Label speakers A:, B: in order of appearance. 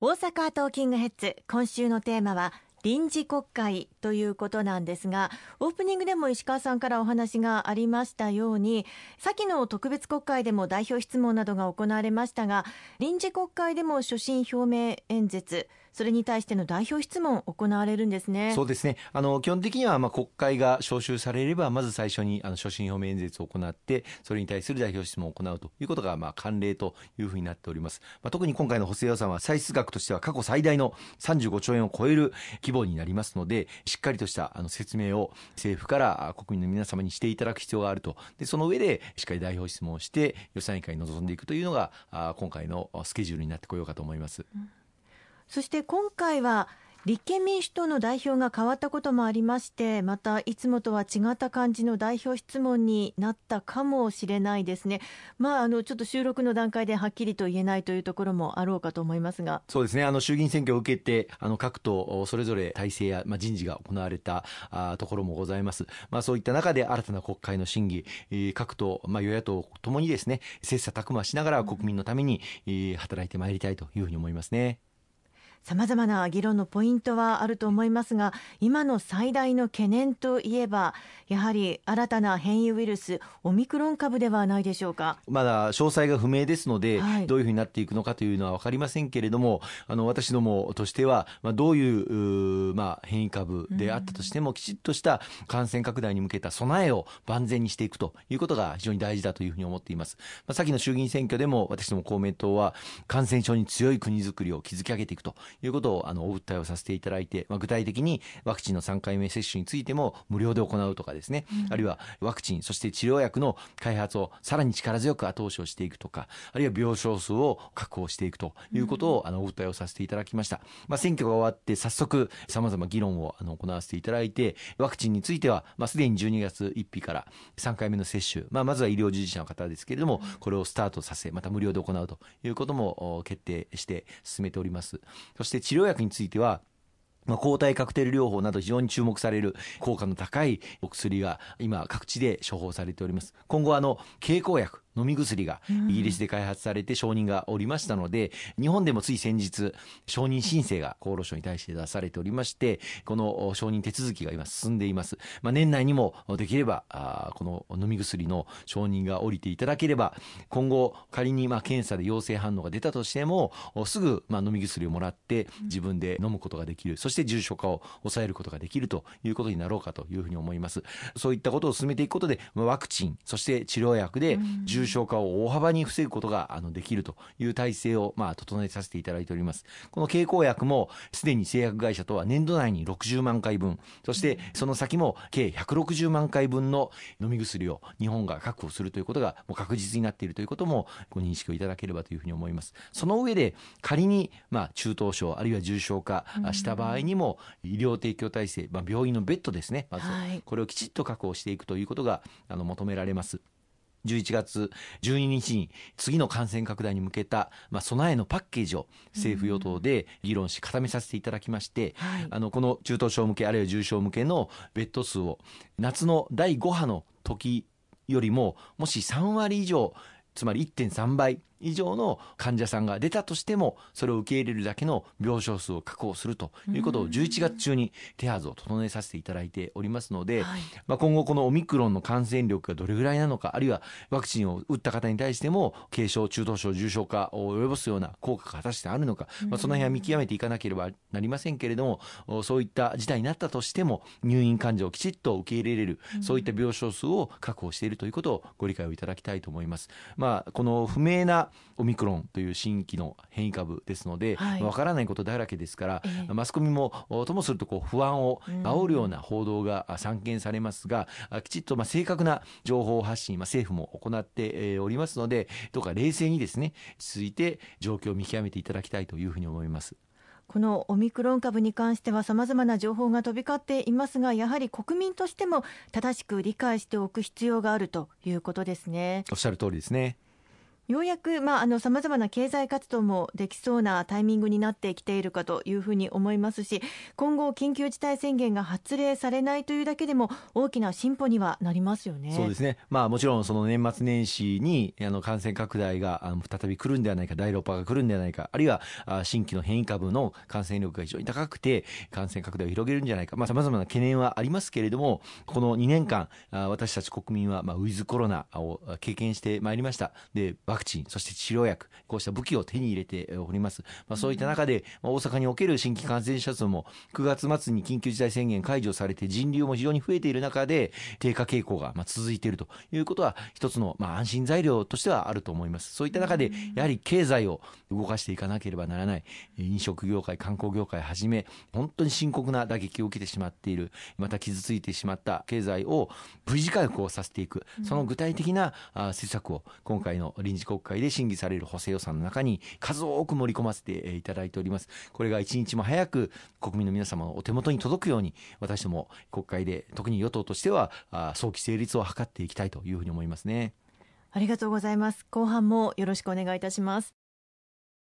A: 大阪トーキングヘッズ今週のテーマは臨時国会ということなんですがオープニングでも石川さんからお話がありましたように先の特別国会でも代表質問などが行われましたが臨時国会でも所信表明演説それに対しての代表質問行われるんですね。
B: そうですね。あの基本的にはまあ国会が召集されればまず最初にあの所信表明演説を行ってそれに対する代表質問を行うということがまあ慣例というふうになっております。まあ、特に今回の補正予算は歳出額としては過去最大の35兆円を超える規模になりますので、しっかりとしたあの説明を政府から国民の皆様にしていただく必要があると。でその上でしっかり代表質問をして予算委員会に臨んでいくというのが今回のスケジュールになってこようかと思います。うん
A: そして今回は立憲民主党の代表が変わったこともありましてまたいつもとは違った感じの代表質問になったかもしれないですね、まあ、あのちょっと収録の段階ではっきりと言えないというところもあろうかと思いますが。
B: そうですね。あの衆議院選挙を受けてあの各党それぞれ体制や、まあ、人事が行われたあところもございます、まあ、そういった中で新たな国会の審議、えー、各党、まあ、与野党ともにですね切磋琢磨しながら国民のために、えー、働いてまいりたいというふうに思いますね。
A: さまざまな議論のポイントはあると思いますが今の最大の懸念といえばやはり新たな変異ウイルスオミクロン株ではないでしょうか。
B: まだ詳細が不明ですので、はい、どういうふうになっていくのかというのは分かりませんけれどもあの私どもとしては、まあ、どういうまあ、変異株であったとしても、うん、きちっとした感染拡大に向けた備えを万全にしていくということが非常に大事だというふうに思っています、まあ、先の衆議院選挙でも私ども公明党は感染症に強い国づくりを築き上げていくということをあのお訴えをさせていただいて、まあ、具体的にワクチンの3回目接種についても無料で行うとかですね、うん、あるいはワクチンそして治療薬の開発をさらに力強く後押しをしていくとかあるいは病床数を確保していくということを、あのお訴えをさせていただきました、まあ、選挙が終わって早速さまざま議論をあの行わせていただいてワクチンについては、まあ、すでに12月1日から3回目の接種、まあ、まずは医療従事者の方ですけれどもこれをスタートさせまた無料で行うということも決定して進めておりますそして治療薬についてはま、抗体カクテル療法など非常に注目される効果の高いお薬が今各地で処方されております。今後あの経口薬飲み薬がイギリスで開発されて承認がおりましたので、日本でもつい先日、承認申請が厚労省に対して出されておりまして、この承認手続きが今進んでいます。まあ、年内にもできれば、あこの飲み薬の承認が下りていただければ、今後仮にまあ検査で陽性反応が出たとしても、すぐまあ飲み薬をもらって自分で飲むことができる。そして重症化を抑えることができるということになろうかというふうに思います。そういったことを進めていくことで、ワクチン、そして治療薬で重症化を大幅に防ぐことがあのできるという体制をまあ整えさせていただいております。この経口薬もすでに製薬会社とは年度内に60万回分、そしてその先も計160万回分の飲み薬を日本が確保するということがもう確実になっているということもご認識をいただければというふうに思います。その上で仮にまあ中等症あるいは重症化した場合にも医療提供体制、まあ、病院のベッドですね、まずこれをきちっと確保していくということがあの求められます。11月12日に次の感染拡大に向けた、まあ、備えのパッケージを政府与党で議論し固めさせていただきまして、はい、あのこの中等症向けあるいは重症向けのベッド数を夏の第5波の時よりももし3割以上つまり1.3倍以上の患者さんが出たとしてもそれを受け入れるだけの病床数を確保するということを11月中に手はずを整えさせていただいておりますので、はい、まあ、今後このオミクロンの感染力がどれぐらいなのかあるいはワクチンを打った方に対しても軽症中等症重症化を及ぼすような効果が果たしてあるのか、まあ、その辺は見極めていかなければなりませんけれどもそういった事態になったとしても入院患者をきちっと受け入れれるそういった病床数を確保しているということをご理解をいただきたいと思います。まあ、この不明なオミクロンという新規の変異株ですので、はい、分からないことだらけですから、えー、マスコミもともするとこう不安を煽るような報道が散見されますが、きちっとまあ正確な情報発信、まあ、政府も行っておりますのでどうか冷静にですね続いて状況を見極めていただきたいというふうに思います。
A: このオミクロン株に関してはさまざまな情報が飛び交っていますがやはり国民としても正しく理解しておく必要があるということですね。
B: おっしゃる通りですね
A: ようやくまああの様々な経済活動もできそうなタイミングになってきているかというふうに思いますし今後緊急事態宣言が発令されないというだけでも大きな進歩にはなりますよね。
B: そうですね。まあもちろんその年末年始にあの感染拡大が再び来るんではないか、第6波が来るんではないか、あるいは新規の変異株の感染力が非常に高くて感染拡大を広げるんじゃないか、まあ様々な懸念はありますけれども、この2年間私たち国民はまあウィズコロナを経験してまいりました。で、ワクチン、そして治療薬、こうした武器を手に入れております。まあ、そういった中で、まあ、大阪における新規感染者数も9月末に緊急事態宣言解除されて人流も非常に増えている中で、低下傾向がまあ続いているということは、一つのまあ安心材料としてはあると思います。そういった中で、やはり経済を動かしていかなければならない、飲食業界、観光業界はじめ、本当に深刻な打撃を受けてしまっている、また傷ついてしまった経済を V 字回復をさせていく、その具体的な施策を今回の臨時国会で審議される補正予算の中に数多く盛り込ませていただいております。これが一日も早く国民の皆様のお手元に届くように、私ども国会で、特に与党としては、早期成立を図っていきたいというふうに思いますね。
A: ありがとうございます。後半もよろしくお願いいたします。